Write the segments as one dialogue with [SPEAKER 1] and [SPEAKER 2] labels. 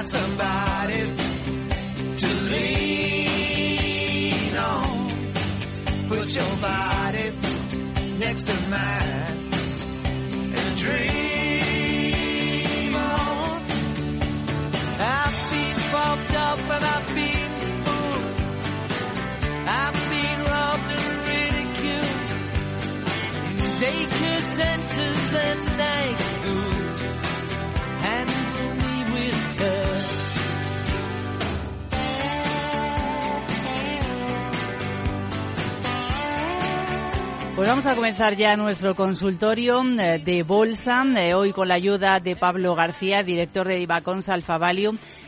[SPEAKER 1] got somebody to lean on. Put your body
[SPEAKER 2] Pues vamos a comenzar ya nuestro consultorio eh, de bolsa, eh, hoy con la ayuda de Pablo García, director de Divacons Alfa.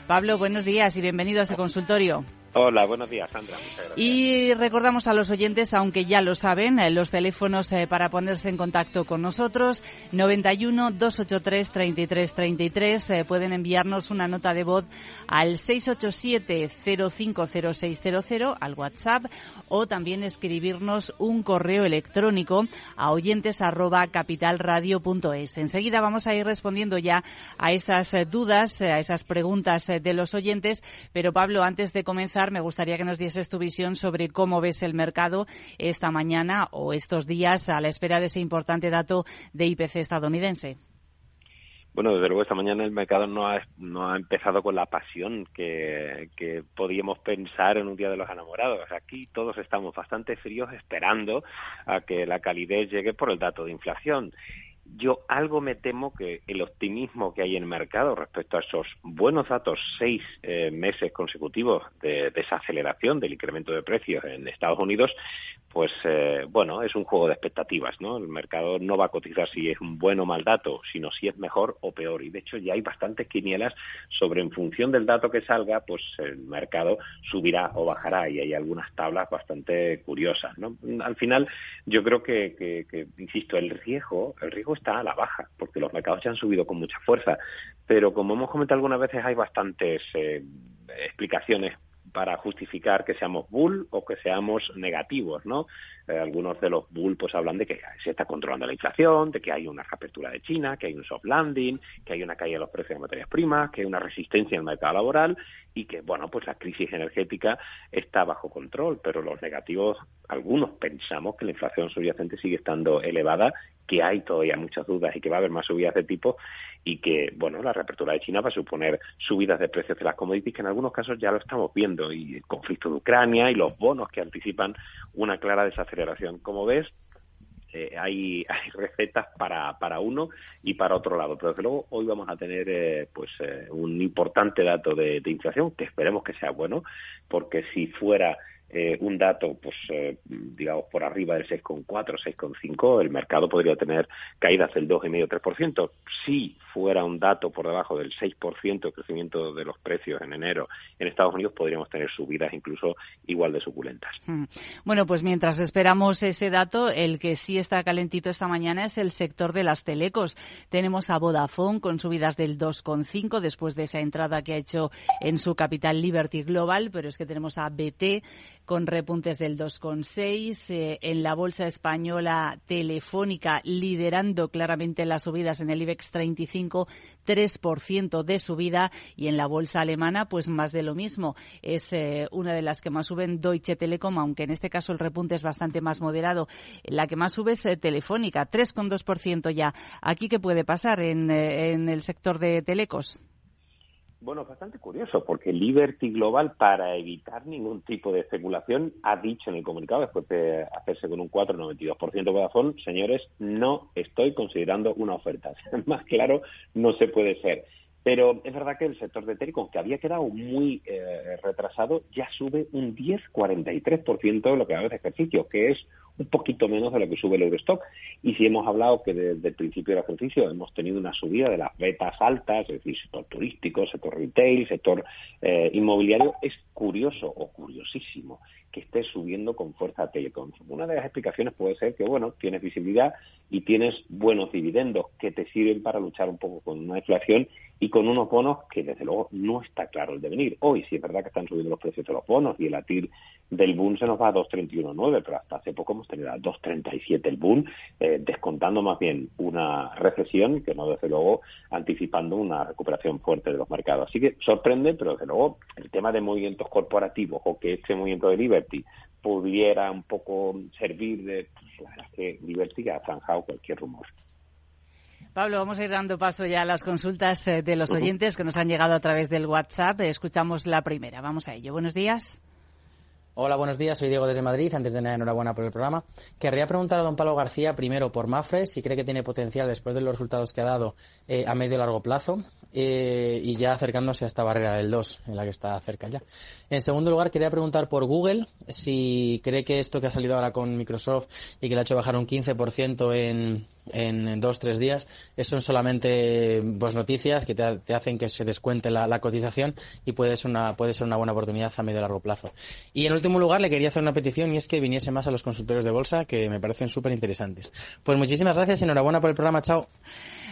[SPEAKER 2] Pablo, buenos días y bienvenido a este consultorio.
[SPEAKER 3] Hola, buenos días, Sandra.
[SPEAKER 2] Y recordamos a los oyentes, aunque ya lo saben, eh, los teléfonos eh, para ponerse en contacto con nosotros, 91 283 33 33. eh, pueden enviarnos una nota de voz al 687 050600 al WhatsApp o también escribirnos un correo electrónico a oyentes arroba capitalradio.es. Enseguida vamos a ir respondiendo ya a esas eh, dudas, a esas preguntas de los oyentes, pero Pablo, antes de comenzar, me gustaría que nos dieses tu visión sobre cómo ves el mercado esta mañana o estos días a la espera de ese importante dato de IPC estadounidense.
[SPEAKER 3] Bueno, desde luego esta mañana el mercado no ha, no ha empezado con la pasión que, que podíamos pensar en un día de los enamorados. Aquí todos estamos bastante fríos esperando a que la calidez llegue por el dato de inflación. Yo algo me temo que el optimismo que hay en el mercado respecto a esos buenos datos, seis eh, meses consecutivos de desaceleración del incremento de precios en Estados Unidos, pues eh, bueno, es un juego de expectativas, ¿no? El mercado no va a cotizar si es un buen o mal dato, sino si es mejor o peor. Y de hecho ya hay bastantes quinielas sobre en función del dato que salga, pues el mercado subirá o bajará y hay algunas tablas bastante curiosas, ¿no? Al final yo creo que, que, que insisto, el riesgo, el riesgo está a la baja, porque los mercados ya han subido con mucha fuerza. Pero como hemos comentado algunas veces, hay bastantes eh, explicaciones para justificar que seamos bull o que seamos negativos, ¿no? Eh, algunos de los bull pues hablan de que se está controlando la inflación, de que hay una reapertura de China, que hay un soft landing, que hay una caída de los precios de materias primas, que hay una resistencia en el mercado laboral y que, bueno, pues la crisis energética está bajo control, pero los negativos, algunos pensamos que la inflación subyacente sigue estando elevada, que hay todavía muchas dudas y que va a haber más subidas de tipo y que, bueno, la reapertura de China va a suponer subidas de precios de las commodities que en algunos casos ya lo estamos viendo y el conflicto de Ucrania y los bonos que anticipan una clara desaceleración. Como ves, eh, hay, hay recetas para, para uno y para otro lado. Pero desde luego hoy vamos a tener eh, pues eh, un importante dato de, de inflación que esperemos que sea bueno, porque si fuera eh, un dato, pues eh, digamos, por arriba del 6,4, 6,5, el mercado podría tener caídas del 2,5-3%. Si fuera un dato por debajo del 6% de crecimiento de los precios en enero en Estados Unidos, podríamos tener subidas incluso igual de suculentas.
[SPEAKER 2] Mm. Bueno, pues mientras esperamos ese dato, el que sí está calentito esta mañana es el sector de las telecos. Tenemos a Vodafone con subidas del 2,5 después de esa entrada que ha hecho en su capital Liberty Global, pero es que tenemos a BT con repuntes del 2,6. Eh, en la bolsa española telefónica liderando claramente las subidas en el IBEX 35, 3% de subida. Y en la bolsa alemana, pues más de lo mismo. Es eh, una de las que más suben Deutsche Telekom, aunque en este caso el repunte es bastante más moderado. La que más sube es eh, Telefónica, 3,2% ya. ¿Aquí qué puede pasar en, eh, en el sector de telecos?
[SPEAKER 3] Bueno, bastante curioso, porque Liberty Global, para evitar ningún tipo de especulación, ha dicho en el comunicado, después de hacerse con un 4,92% de Vodafone, señores, no estoy considerando una oferta. Más claro, no se puede ser. Pero es verdad que el sector de Telecom, que había quedado muy eh, retrasado, ya sube un 10,43% de lo que va de ejercicio, que es un poquito menos de lo que sube el Eurostock. Y si hemos hablado que desde el principio del ejercicio hemos tenido una subida de las betas altas, es decir, sector turístico, sector retail, sector eh, inmobiliario, es curioso o curiosísimo que esté subiendo con fuerza Telecom. Una de las explicaciones puede ser que, bueno, tienes visibilidad y tienes buenos dividendos que te sirven para luchar un poco con una inflación y con unos bonos que, desde luego, no está claro el devenir. Hoy sí es verdad que están subiendo los precios de los bonos y el ATIR del boom se nos va a 2.31.9, pero hasta hace poco hemos tenido a 2.37 el boom, eh, descontando más bien una recesión que no, desde luego, anticipando una recuperación fuerte de los mercados. Así que sorprende, pero desde luego el tema de movimientos corporativos o que este movimiento de Liberty pudiera un poco servir de, pues, la verdad es que Liberty ha zanjado cualquier rumor.
[SPEAKER 2] Pablo, vamos a ir dando paso ya a las consultas eh, de los oyentes que nos han llegado a través del WhatsApp. Escuchamos la primera. Vamos a ello. Buenos días.
[SPEAKER 4] Hola, buenos días. Soy Diego desde Madrid. Antes de nada, enhorabuena por el programa. Querría preguntar a don Pablo García primero por Mafre, si cree que tiene potencial después de los resultados que ha dado eh, a medio y largo plazo eh, y ya acercándose a esta barrera del 2, en la que está cerca ya. En segundo lugar, quería preguntar por Google, si cree que esto que ha salido ahora con Microsoft y que le ha hecho bajar un 15% en, en dos, tres días, son solamente pues, noticias que te, hacen que se descuente la, cotización y puede ser, una, puede ser una buena oportunidad a medio y largo plazo. Y último lugar, le quería hacer una petición y es que viniese más a los consultorios de bolsa, que me parecen súper interesantes. Pues muchísimas gracias y enhorabuena por el programa. Chao.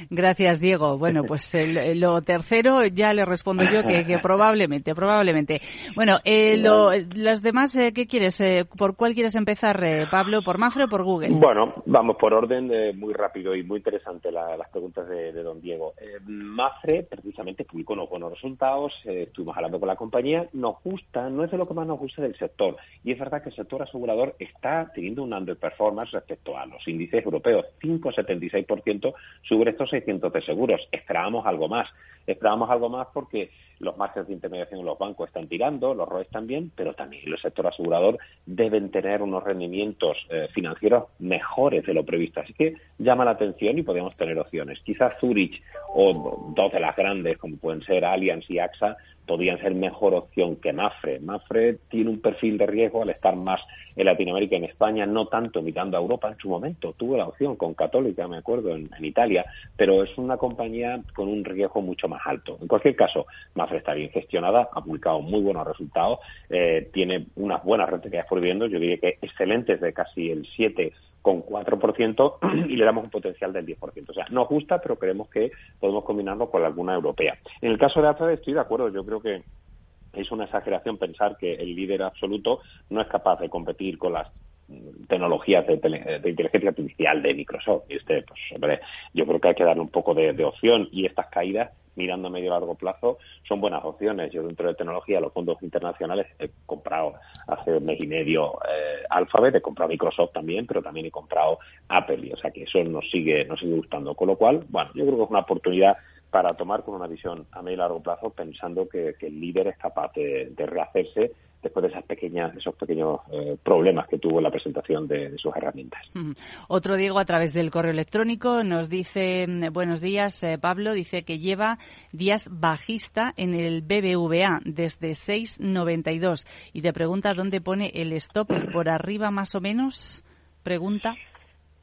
[SPEAKER 2] Gracias, Diego. Bueno, pues lo tercero ya le respondo yo que, probablemente, probablemente. Bueno, eh, lo, los demás, eh, ¿qué quieres? Eh, ¿Por cuál quieres empezar, eh, Pablo? ¿Por Mafre o por Google?
[SPEAKER 3] Bueno, vamos por orden muy rápido y muy interesante las preguntas de, don Diego. Mafre, precisamente, publicó unos buenos resultados, estuvimos hablando con la compañía, nos gusta, no es de lo que más nos gusta del sector. Y es verdad que el sector asegurador está teniendo un underperformance respecto a los índices europeos, 5,76% sobre estos 600 de seguros. Esperábamos algo más. Esperábamos algo más porque los márgenes de intermediación en los bancos están tirando, los ROEs también, pero también el sector asegurador deben tener unos rendimientos eh, financieros mejores de lo previsto. Así que llama la atención y podemos tener opciones. Quizás Zurich o dos de las grandes, como pueden ser Allianz y AXA, podrían ser mejor opción que Mafre. Mafre tiene un perfil de riesgo al estar más en Latinoamérica y en España, no tanto mirando a Europa en su momento. Tuvo la opción con Católica, me acuerdo, en, Italia, pero es una compañía con un riesgo mucho más alto. En cualquier caso, Mafre está bien gestionada, ha publicado muy buenos resultados, eh, tiene unas buenas rentabilidades por viviendas, yo diría que excelentes de casi el 7 con 4% y le damos un potencial del 10%. O sea, nos gusta, pero creemos que podemos combinarlo con alguna europea. En el caso de AFA estoy de acuerdo, yo creo que es una exageración pensar que el líder absoluto no es capaz de competir con las tecnologías de, inteligencia artificial de Microsoft. Y este, pues, hombre, yo que hay que darle un poco de, opción y estas caídas mirando a medio y largo plazo son buenas opciones. Yo dentro de tecnología, los fondos internacionales he comprado hace un mes y medio eh, Alphabet, he comprado Microsoft también, pero también he comprado Apple, o sea que eso nos sigue, nos sigue gustando. Con lo cual, bueno, yo creo que es una oportunidad para tomar con una visión a medio y largo plazo pensando que, el líder es capaz de rehacerse después de esas pequeñas, esos pequeños eh, problemas que tuvo la presentación de, sus herramientas.
[SPEAKER 2] Otro Diego a través del correo electrónico nos dice mm, buenos días eh, Pablo dice que lleva días bajista en el BBVA desde 6.92 y te pregunta dónde pone el stop por arriba más o menos pregunta.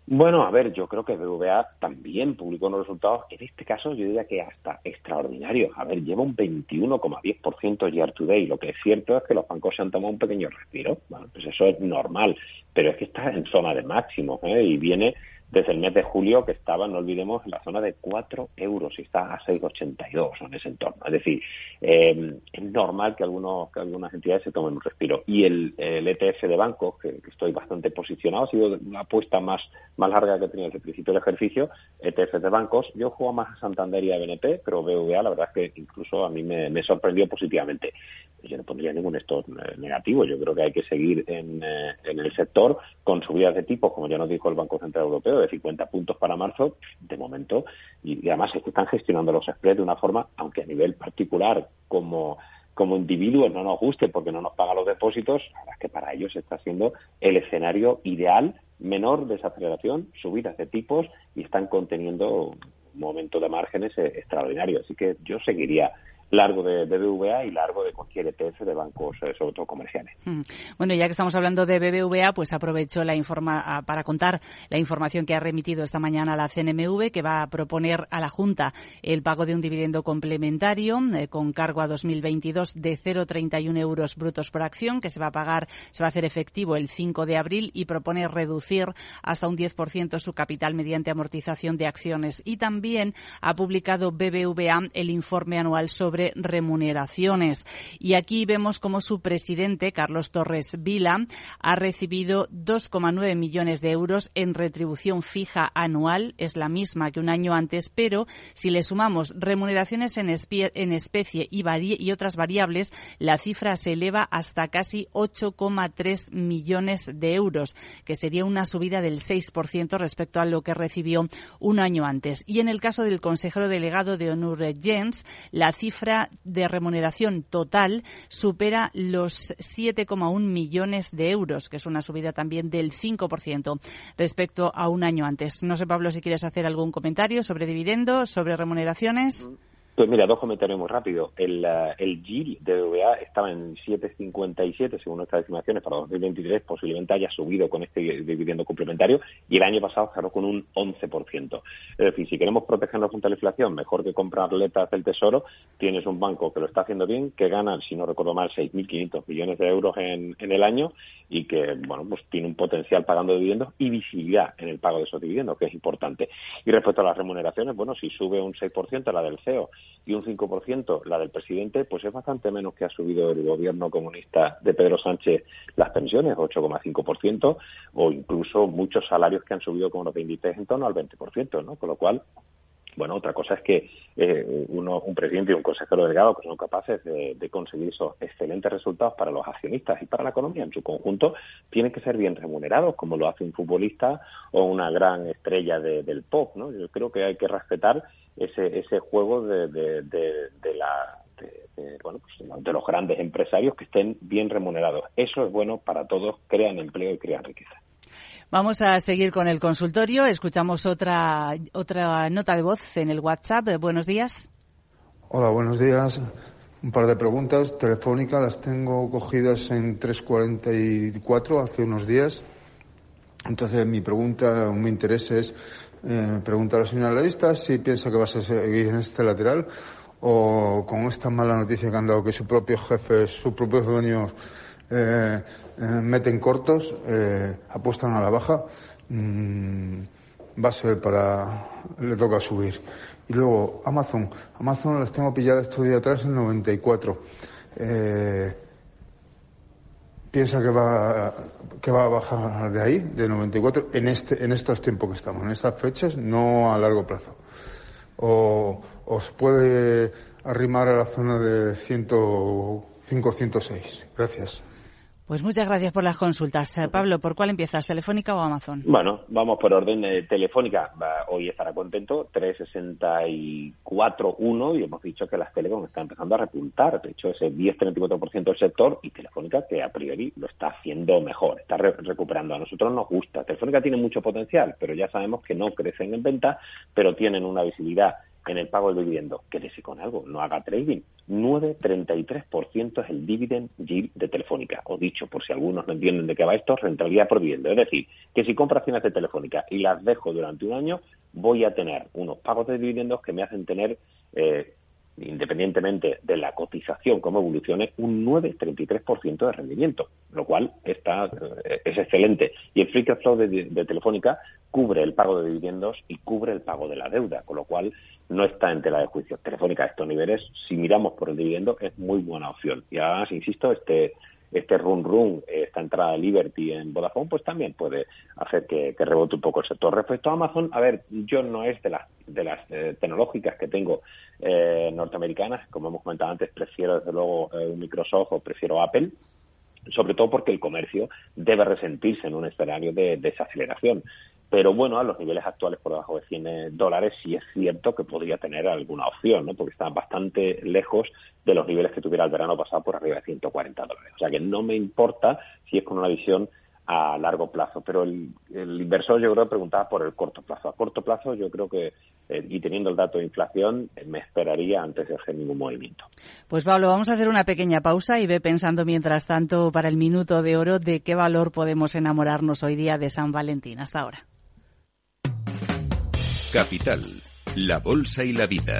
[SPEAKER 3] Bueno, a ver, yo creo que BVA también publicó unos resultados, en este caso yo diría que hasta extraordinarios. A ver, lleva un 21,10% year to day. Lo que es cierto es que los bancos se han tomado un pequeño respiro. Bueno, pues eso es normal, pero es que está en zona de máximo ¿eh? y viene desde el mes de julio que estaba, no olvidemos, en la zona de 4 euros y está a 6,82 en ese entorno. Es decir, eh, es normal que, algunos, que algunas entidades se tomen un respiro. Y el, ETF de bancos, que, estoy bastante posicionado, ha sido la apuesta más, más larga que tenido desde el principio del ejercicio, ETF de bancos. Yo juego más a Santander y a BNP, pero BVA la verdad es que incluso a mí me, sorprendió positivamente. Yo no pondría ningún stop eh, negativo. Yo creo que hay que seguir en, eh, en el sector con subidas de tipos, como ya nos dijo el Banco Central Europeo, de 50 puntos para marzo, de momento, y, además es que están gestionando los spreads de una forma, aunque a nivel particular como como individuos no nos guste porque no nos paga los depósitos, es que para ellos está siendo el escenario ideal, menor desaceleración, subidas de tipos y están conteniendo un momento de márgenes eh, extraordinario. Así que yo seguiría largo de, BBVA y largo de cualquier ETF de bancos, eh, sobre todo comerciales.
[SPEAKER 2] Mm. Bueno, ya que estamos hablando de BBVA, pues aprovecho la informa para contar la información que ha remitido esta mañana la CNMV, que va a proponer a la Junta el pago de un dividendo complementario eh, con cargo a 2022 de 0,31 euros brutos por acción, que se va a pagar, se va a hacer efectivo el 5 de abril y propone reducir hasta un 10% su capital mediante amortización de acciones. Y también ha publicado BBVA el informe anual sobre remuneraciones. Y aquí vemos como su presidente, Carlos Torres Vila, ha recibido 2,9 millones de euros en retribución fija anual. Es la misma que un año antes, pero si le sumamos remuneraciones en, especie y, y otras variables, la cifra se eleva hasta casi 8,3 millones de euros, que sería una subida del 6% respecto a lo que recibió un año antes. Y en el caso del consejero delegado de Onur Jens, la cifra de remuneración total supera los 7,1 millones de euros, que es una subida también del 5% respecto a un año antes. No sé, Pablo, si quieres hacer algún comentario sobre dividendos, sobre remuneraciones.
[SPEAKER 3] Pues mira, dos comentarios muy rápidos. El, uh, el de BBVA estaba en 7,57 según nuestras estimaciones para 2023, posiblemente haya subido con este dividendo complementario y el año pasado cerró con un 11%. Es decir, si queremos protegernos contra la inflación, mejor que comprar letras del Tesoro, tienes un banco que lo está haciendo bien, que gana, si no recuerdo mal, 6.500 millones de euros en, en el año y que, bueno, pues tiene un potencial pagando dividendos y visibilidad en el pago de esos dividendos, que es importante. Y respecto a las remuneraciones, bueno, si sube un 6% la del CEO y un 5% la del presidente, pues es bastante menos que ha subido el gobierno comunista de Pedro Sánchez las pensiones, 8,5%, o incluso muchos salarios que han subido como los 23 en torno al 20%, ¿no? Con lo cual, bueno, otra cosa es que eh, uno, un presidente y un consejero delegado que son capaces de, conseguir esos excelentes resultados para los accionistas y para la economía en su conjunto, tienen que ser bien remunerados, como lo hace un futbolista o una gran estrella del pop, ¿no? Yo creo que hay que respetar ese, ese juego de, de, la bueno, pues de los grandes empresarios que estén bien remunerados. Eso es bueno para todos, crean empleo y crean riqueza.
[SPEAKER 2] Vamos a seguir con el consultorio. Escuchamos otra, otra nota de voz en el WhatsApp. Buenos días.
[SPEAKER 5] Hola, buenos días. Un par de preguntas telefónicas. Las tengo cogidas en 344 hace unos días. Entonces, mi pregunta, mi interés es eh, preguntar a la señora analista si piensa que vas a seguir en este lateral o con esta mala noticia que han dado que su propio jefe, sus propios dueños eh, eh, meten cortos, eh, apuestan a la baja, mm, va a ser para, le toca subir. Y luego Amazon, Amazon las tengo pilladas estos días atrás en 94. Eh, piensa que va que va a bajar de ahí, de 94, en este en estos tiempos que estamos, en estas fechas, no a largo plazo. O os puede arrimar a la zona de 105, 106. Gracias.
[SPEAKER 2] Pues muchas gracias por las consultas. Eh, Pablo, ¿por cuál empiezas? ¿Telefónica o Amazon?
[SPEAKER 3] Bueno, vamos por orden. de telefónica, hoy estará contento, 364.1 y hemos dicho que las telecom están empezando a repuntar. De hecho, ese 10-34% del sector y Telefónica que a priori lo está haciendo mejor, está recuperando. A nosotros nos gusta. Telefónica tiene mucho potencial, pero ya sabemos que no crecen en venta, pero tienen una visibilidad en el pago del dividendo. Quédese con algo, no haga trading. 9,33% es el dividend yield de Telefónica. O dicho, por si algunos no entienden de qué va esto, rentabilidad por dividendo. Es decir, que si compro acciones de Telefónica y las dejo durante un año, voy a tener unos pagos de dividendos que me hacen tener eh, independientemente de la cotización como evolucione, un 9,33% de rendimiento, lo cual está, eh, es excelente. Y el free cash flow de, de, Telefónica cubre el pago de dividendos y cubre el pago de la deuda, con lo cual no está en tela de juicio. Telefónica a estos niveles, si miramos por el dividendo, es muy buena opción. Y además, insisto, este este run run, esta entrada de Liberty en Vodafone, pues también puede hacer que, rebote un poco el sector. Respecto a Amazon, a ver, yo no es de las de las eh, tecnológicas que tengo eh, norteamericanas, como hemos comentado antes, prefiero desde luego eh, Microsoft o prefiero Apple sobre todo porque el comercio debe resentirse en un escenario de desaceleración. pero bueno, a los niveles actuales por debajo de 100 dólares sí es cierto que podría tener alguna opción, ¿no? Porque está bastante lejos de los niveles que tuviera el verano pasado por arriba de 140 dólares. O sea que no me importa si es con una visión a largo plazo. Pero el, inversor yo creo que preguntaba por el corto plazo. A corto plazo yo creo que, eh, y teniendo el dato de inflación, eh, me esperaría antes de hacer ningún movimiento.
[SPEAKER 2] Pues Pablo, vamos a hacer una pequeña pausa y ve pensando mientras tanto para el minuto de oro de qué valor podemos enamorarnos hoy día de San Valentín. Hasta ahora.
[SPEAKER 6] Capital, la Bolsa y la Vida.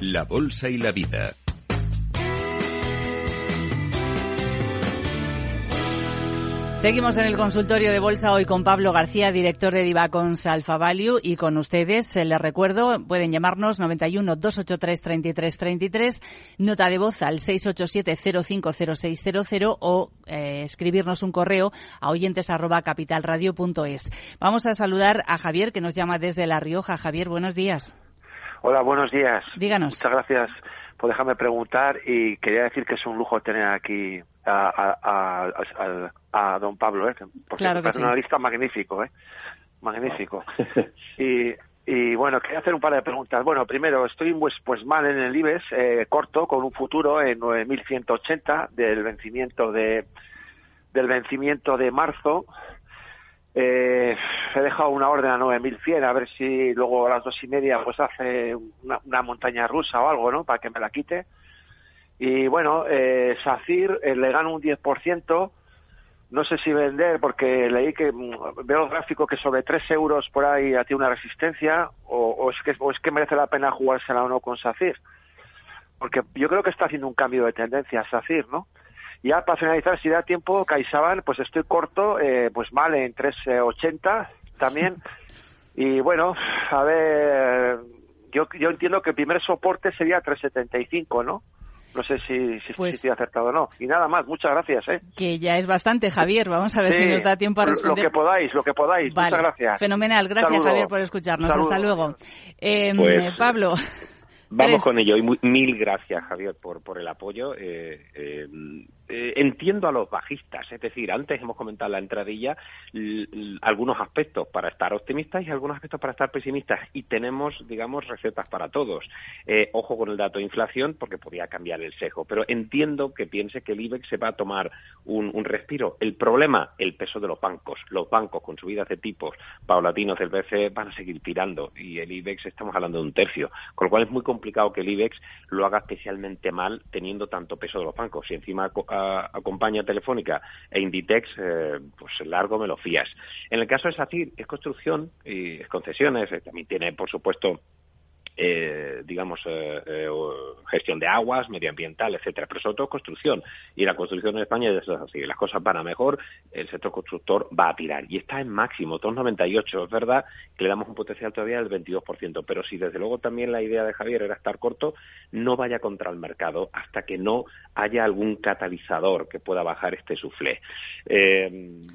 [SPEAKER 6] la Bolsa y la Vida.
[SPEAKER 2] Seguimos en el consultorio de bolsa hoy con Pablo García, director de Divacons Alpha Value y con ustedes. Les recuerdo, pueden llamarnos 91 283 3333, nota de voz al 687 050600 o eh, escribirnos un correo a oyentes capitalradio.es. Vamos a saludar a Javier que nos llama desde La Rioja. Javier, buenos días.
[SPEAKER 7] Hola, buenos días.
[SPEAKER 2] Díganos.
[SPEAKER 7] Muchas gracias por dejarme preguntar y quería decir que es un lujo tener aquí a, don Pablo, ¿eh? porque
[SPEAKER 2] claro
[SPEAKER 7] es un analista magnífico, ¿eh? Magnífico. y, y bueno, quería hacer un par de preguntas. Bueno, primero, estoy pues, pues mal en el IBEX, eh, corto, con un futuro en 9.180 del vencimiento de del vencimiento de marzo eh, he dejado una orden a 9.100 a ver si luego a las dos y media pues hace una, montaña rusa o algo, ¿no? Para que me la quite. Y bueno, eh, SACIR eh, le gano un 10%. No sé si vender porque leí que mm, veo el gráfico que sobre 3 euros por ahí tiene una resistencia o, es que, o es que merece la pena jugársela o no con SACIR. Porque yo creo que está haciendo un cambio de tendencia SACIR, ¿no? Ya para finalizar, si da tiempo, CaixaBank, pues estoy corto, eh, pues mal en 3.80 también. y bueno, a ver, yo, yo entiendo que el primer soporte sería 3.75, ¿no? No sé si, si,
[SPEAKER 2] pues
[SPEAKER 7] estoy acertado o no. Y nada más, muchas gracias. ¿eh?
[SPEAKER 2] Que ya es bastante, Javier. Vamos a ver si nos da tiempo a responder.
[SPEAKER 7] Lo que podáis, lo que podáis. Muchas gracias.
[SPEAKER 2] Fenomenal. Gracias, Javier, por escucharnos. Hasta luego. Eh,
[SPEAKER 3] pues,
[SPEAKER 2] Pablo.
[SPEAKER 3] Vamos con ello. Y mil gracias, Javier, por, por el apoyo. Eh, eh, eh, entiendo a los bajistas, es decir, antes hemos comentado en la entradilla algunos aspectos para estar optimistas y algunos aspectos para estar pesimistas y tenemos, digamos, recetas para todos. Eh, ojo con el dato de inflación porque podría cambiar el sesgo, pero entiendo que piense que el IBEX se va a tomar un, respiro. El problema, el peso de los bancos. Los bancos con subidas de tipos paulatinos del BCE van a seguir tirando y el IBEX estamos hablando de un tercio, con lo cual es muy complicado que el IBEX lo haga especialmente mal teniendo tanto peso de los bancos y encima acompaña Telefónica e Inditex, eh, pues largo me lo fías. En el caso de SACIR, es construcción y es concesiones, eh, también tiene, por supuesto, eh, digamos, eh, gestión de aguas, medioambiental, etcétera, pero sobre todo construcción. Y la construcción en España es así, las cosas van a mejor, el sector constructor va a tirar. Y está en máximo, 2,98. Es verdad que le damos un potencial todavía del 22%, pero si desde luego también la idea de Javier era estar corto, no vaya contra el mercado hasta que no haya algún catalizador que pueda bajar este suflé. Eh,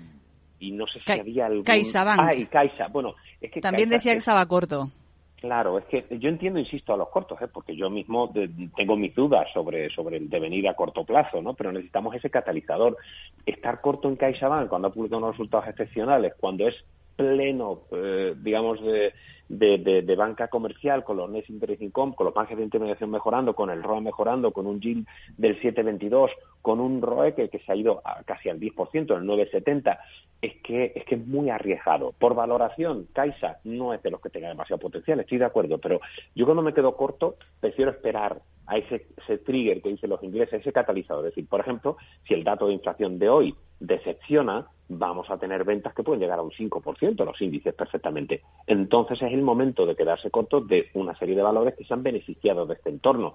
[SPEAKER 3] y no sé si había algún...
[SPEAKER 2] CaixaBank.
[SPEAKER 3] Ay, Caixa. Bueno, es que
[SPEAKER 2] También decía que estaba corto.
[SPEAKER 3] Claro, es que yo entiendo, insisto, a los cortos, ¿eh? porque yo mismo tengo mis dudas sobre, sobre el devenir a corto plazo, ¿no? Pero necesitamos ese catalizador. Estar corto en CaixaBank cuando ha publicado unos resultados excepcionales, cuando es pleno, eh, digamos, de, de, banca comercial, con los net interest con los márgenes de intermediación mejorando, con el ROA mejorando, con un yield del 7,22, con un ROE que, se ha ido casi al 10%, el 9,70, es que, es que es muy arriesgado. Por valoración, Caixa no es de los que tenga demasiado potencial, estoy de acuerdo, pero yo cuando me quedo corto, prefiero esperar a ese, ese trigger que dicen los ingleses, ese catalizador. Es decir, por ejemplo, si el dato de inflación de hoy decepciona, vamos a tener ventas que pueden llegar a un 5%, los índices perfectamente. Entonces es el momento de quedarse corto de una serie de valores que se han beneficiado de este entorno.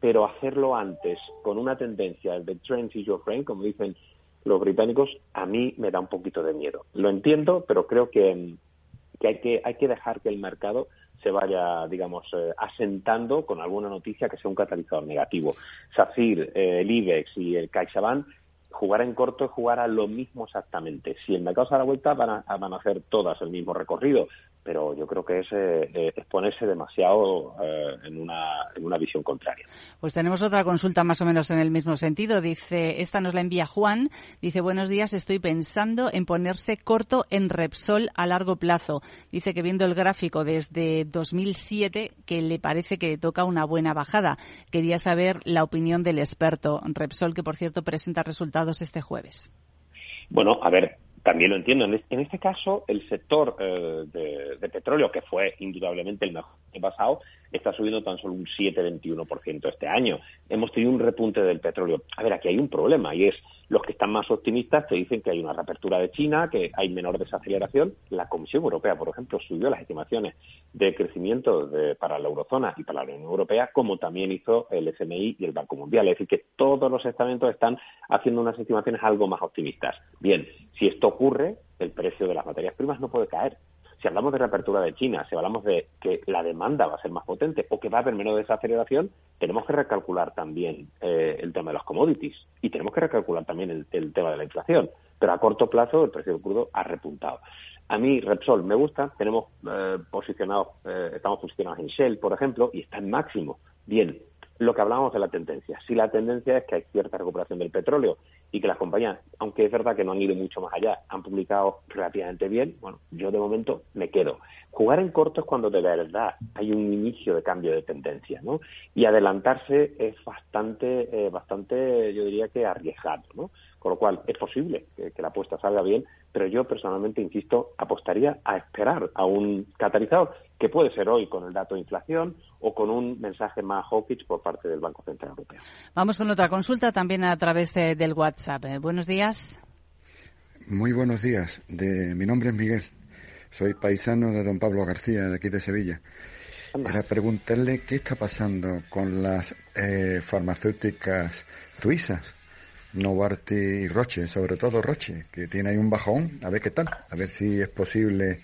[SPEAKER 3] Pero hacerlo antes, con una tendencia de trend is your friend, como dicen los británicos, a mí me da un poquito de miedo. Lo entiendo, pero creo que, que, hay, que hay que dejar que el mercado se vaya, digamos, eh, asentando con alguna noticia que sea un catalizador negativo. SACIR, eh, el IBEX y el CaixaBank jugar en corto es jugar a lo mismo exactamente. Si el mercado se da la vuelta, van a, van a hacer todas el mismo recorrido pero yo creo que es, eh, ponerse demasiado eh, en, una, en una visión contraria.
[SPEAKER 2] Pues tenemos otra consulta más o menos en el mismo sentido. Dice, esta nos la envía Juan. Dice, buenos días, estoy pensando en ponerse corto en Repsol a largo plazo. Dice que viendo el gráfico desde 2007, que le parece que toca una buena bajada. Quería saber la opinión del experto Repsol, que por cierto presenta resultados este jueves.
[SPEAKER 3] Bueno, a ver, también lo entiendo. En este caso, el sector eh, de, petróleo, que fue indudablemente el mejor pasado, está subiendo tan solo un 7,21% este año. Hemos tenido un repunte del petróleo. A ver, aquí hay un problema y es los que están más optimistas te dicen que hay una reapertura de China, que hay menor desaceleración. La Comisión Europea, por ejemplo, subió las estimaciones de crecimiento para la eurozona y para la Unión Europea, como también hizo el FMI y el Banco Mundial. Es decir, que todos los estamentos están haciendo unas estimaciones algo más optimistas. Bien, si esto ocurre, el precio de las materias primas no puede caer si hablamos de reapertura de China, si hablamos de que la demanda va a ser más potente o que va a haber menos desaceleración, tenemos que recalcular también eh, el tema de los commodities y tenemos que recalcular también el, tema de la inflación. Pero a corto plazo el precio del crudo ha repuntado. A mí Repsol me gusta, tenemos eh, posicionados, eh, estamos posicionados en Shell, por ejemplo, y está en máximo. Bien, lo que hablábamos de la tendencia. Si la tendencia es que hay cierta recuperación del petróleo y que las compañías, aunque es verdad que no han ido mucho más allá, han publicado relativamente bien, bueno, yo de momento me quedo. Jugar en corto es cuando de verdad hay un inicio de cambio de tendencia, ¿no? Y adelantarse es bastante, eh, bastante, yo diría que arriesgado, ¿no? Con lo cual es posible que, que la apuesta salga bien, pero yo personalmente, insisto, apostaría a esperar a un catalizador que puede ser hoy con el dato de inflación o con un mensaje más hawkish por parte del Banco Central Europeo.
[SPEAKER 2] Vamos con otra consulta también a través del WhatsApp. Eh, buenos días.
[SPEAKER 8] Muy buenos días. De, mi nombre es Miguel. Soy paisano de don Pablo García, de aquí de Sevilla. Para preguntarle qué está pasando con las eh, farmacéuticas suizas, Novartis y Roche, sobre todo Roche, que tiene ahí un bajón, a ver qué tal, a ver si es posible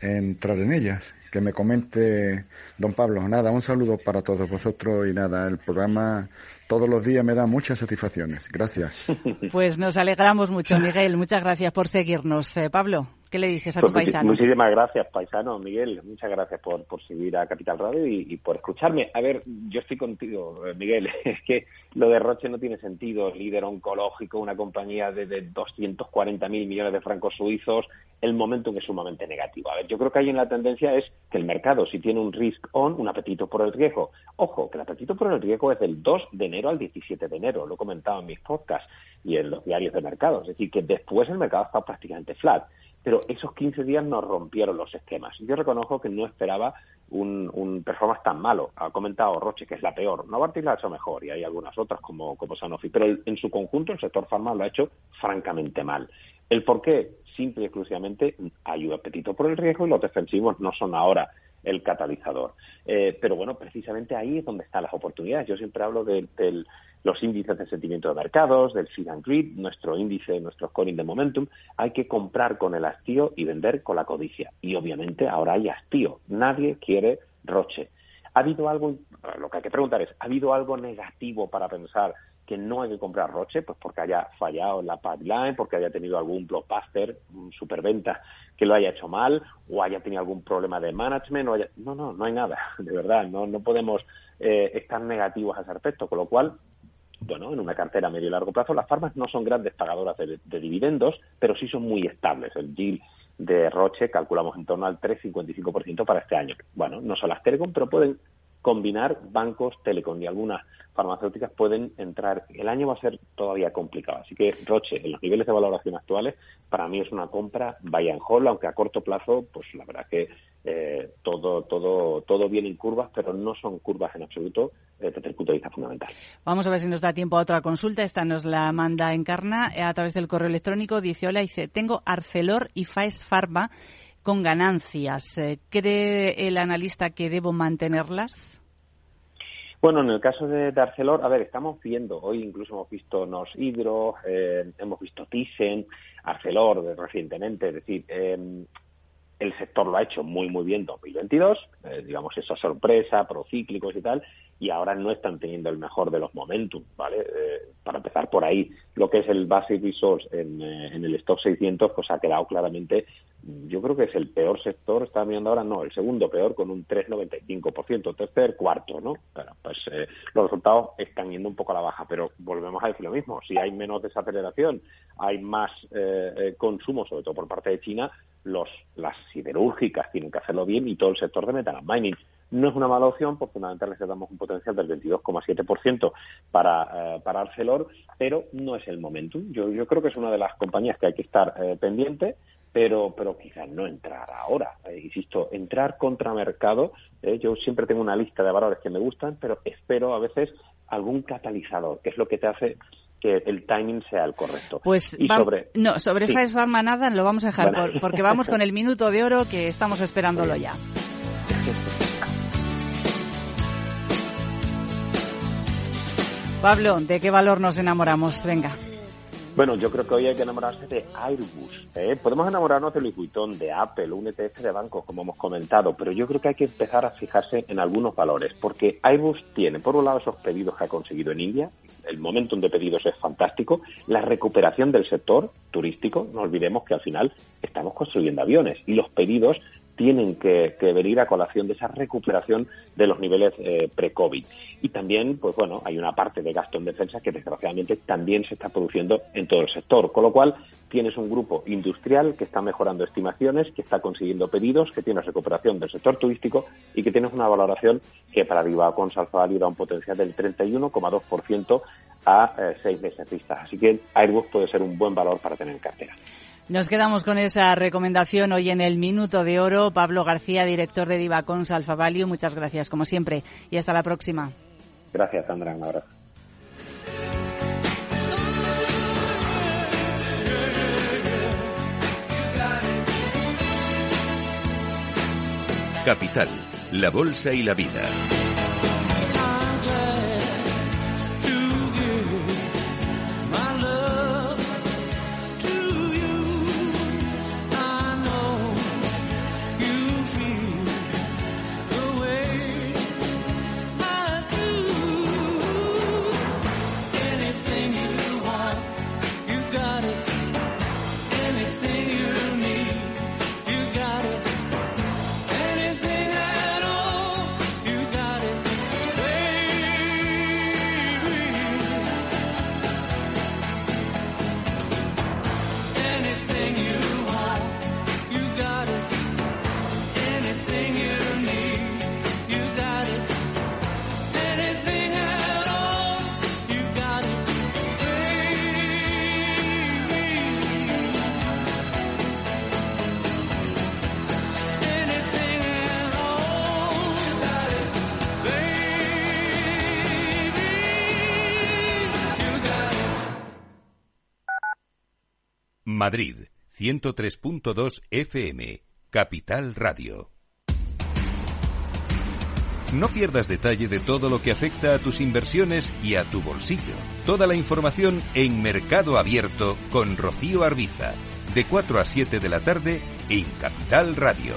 [SPEAKER 8] entrar en ellas que me comente don Pablo. Nada, un saludo para todos vosotros y nada, el programa todos los días me da muchas satisfacciones. Gracias.
[SPEAKER 2] Pues nos alegramos mucho, Miguel. Muchas gracias por seguirnos. Eh, Pablo. ¿Qué le dices a tu
[SPEAKER 3] pues
[SPEAKER 2] paisano?
[SPEAKER 3] Muchísimas gracias, paisano Miguel. Muchas gracias por, por seguir a Capital Radio y, por escucharme. A ver, yo estoy contigo, eh, Miguel. Es que lo de Roche no tiene sentido. Líder oncológico, una compañía de, de 240 mil millones de francos suizos. El momentum es sumamente negativo. A ver, yo creo que ahí en la tendencia es que el mercado, si tiene un risk on, un apetito por el riesgo. Ojo, que el apetito por el riesgo es del 2 de enero al 17 de enero. Lo he comentado en mis podcasts y en los diarios de mercado. Es decir, que después el mercado está prácticamente flat pero esos 15 días nos rompieron los esquemas. Yo reconozco que no esperaba un, un performance tan malo. Ha comentado Roche que es la peor. Novartis la ha hecho mejor y hay algunas otras como, como Sanofi, pero en su conjunto el sector farma lo ha hecho francamente mal. ¿El por qué? Simple y exclusivamente hay un apetito por el riesgo y los defensivos no son ahora el catalizador. Eh, pero bueno, precisamente ahí es donde están las oportunidades. Yo siempre hablo de, los índices de sentimiento de mercados, del feed and greed, nuestro índice, nuestro scoring de momentum, hay que comprar con el hastío y vender con la codicia. Y obviamente ahora hay hastío. Nadie quiere Roche. ¿Ha habido algo, lo que hay que preguntar es, ¿ha habido algo negativo para pensar que no hay que comprar Roche? Pues porque haya fallado la pipeline, porque haya tenido algún blockbuster, un superventa que lo haya hecho mal, o haya tenido algún problema de management, o haya... No, no, no hay nada, de verdad, no, no podemos eh, estar negativos a ese respecto, con lo cual bueno, en una cartera a medio y largo plazo, las farmas no son grandes pagadoras de, dividendos, pero sí son muy estables. El yield de Roche calculamos en torno al 3,55% para este año. Bueno, no son las Telecom, pero pueden combinar bancos, telecom y algunas farmacéuticas pueden entrar. El año va a ser todavía complicado. Así que Roche, en los niveles de valoración actuales, para mí es una compra vaya en hold, aunque a corto plazo, pues la verdad que eh, todo, todo, todo viene en curvas, pero no son curvas en absoluto eh, desde el punto de vista fundamental.
[SPEAKER 2] Vamos a ver si nos da tiempo a otra consulta. Esta nos la manda Encarna eh, a través del correo electrónico. Dice, hola, dice, tengo Arcelor y Faes Pharma con ganancias. ¿Cree el analista que debo mantenerlas?
[SPEAKER 3] Bueno, en el caso de, Arcelor, a ver, estamos viendo, hoy incluso hemos visto Nos Hidro, hemos visto Thyssen, Arcelor recientemente, es decir, el sector lo ha hecho muy, muy bien 2022, eh, digamos, esa sorpresa, procíclicos y tal, y ahora no están teniendo el mejor de los momentum, ¿vale? Eh, para empezar por ahí, lo que es el Basic Resource en, eh, en el Stock 600, pues ha quedado claramente, yo creo que es el peor sector, está mirando ahora, no, el segundo peor con un 3,95%, tercer, cuarto, ¿no? Bueno, pues los resultados están yendo un poco a la baja, pero volvemos a decir lo mismo, si hay menos desaceleración, hay más consumo, sobre todo por parte de China, los, las siderúrgicas tienen que hacerlo bien y todo el sector de metal mining. No es una mala opción porque fundamentalmente damos un potencial del 22,7% para, eh, para Arcelor, pero no es el momento. Yo, yo creo que es una de las compañías que hay que estar eh, pendiente, pero, pero quizás no entrar ahora. Eh, insisto, entrar contra mercado, yo siempre tengo una lista de valores que me gustan, pero espero a veces algún catalizador, que es lo que te hace que el timing sea el correcto.
[SPEAKER 2] Pues y sobre no sobre sí. Pharma nada lo vamos a dejar porque vamos con el minuto de oro que estamos esperándolo ya. Pablo, ¿de qué valor nos enamoramos? Venga.
[SPEAKER 3] Bueno, yo creo que hoy hay que enamorarse de Airbus. ¿eh? Podemos enamorarnos de Louis Vuitton, de Apple, un ETF de bancos, como hemos comentado, pero yo creo que hay que empezar a fijarse en algunos valores, porque Airbus tiene, por un lado, esos pedidos que ha conseguido en India, el momentum de pedidos es fantástico, la recuperación del sector turístico, no olvidemos que al final estamos construyendo aviones y los pedidos tienen que, venir a colación de esa recuperación de los niveles eh, pre-COVID. Y también, pues bueno, hay una parte de gasto en defensa que desgraciadamente también se está produciendo en todo el sector, con lo cual tienes un grupo industrial que está mejorando estimaciones, que está consiguiendo pedidos, que tiene recuperación del sector turístico y que tienes una valoración que para con Salfa da un potencial del 31,2% a eh, seis meses vistas. Así que Airbus puede ser un buen valor para tener en cartera.
[SPEAKER 2] Nos quedamos con esa recomendación hoy en el Minuto de Oro. Pablo García, director de Divacons Alfa Value, muchas gracias como siempre y hasta la próxima.
[SPEAKER 3] Gracias, Sandra. Un abrazo.
[SPEAKER 6] Capital, la Bolsa y la Vida. Madrid, 103.2 FM, Capital Radio. No pierdas detalle de todo lo que afecta a tus inversiones y a tu bolsillo. Toda la información en Mercado Abierto con Rocío Arbiza, de 4 a 7 de la tarde en Capital Radio.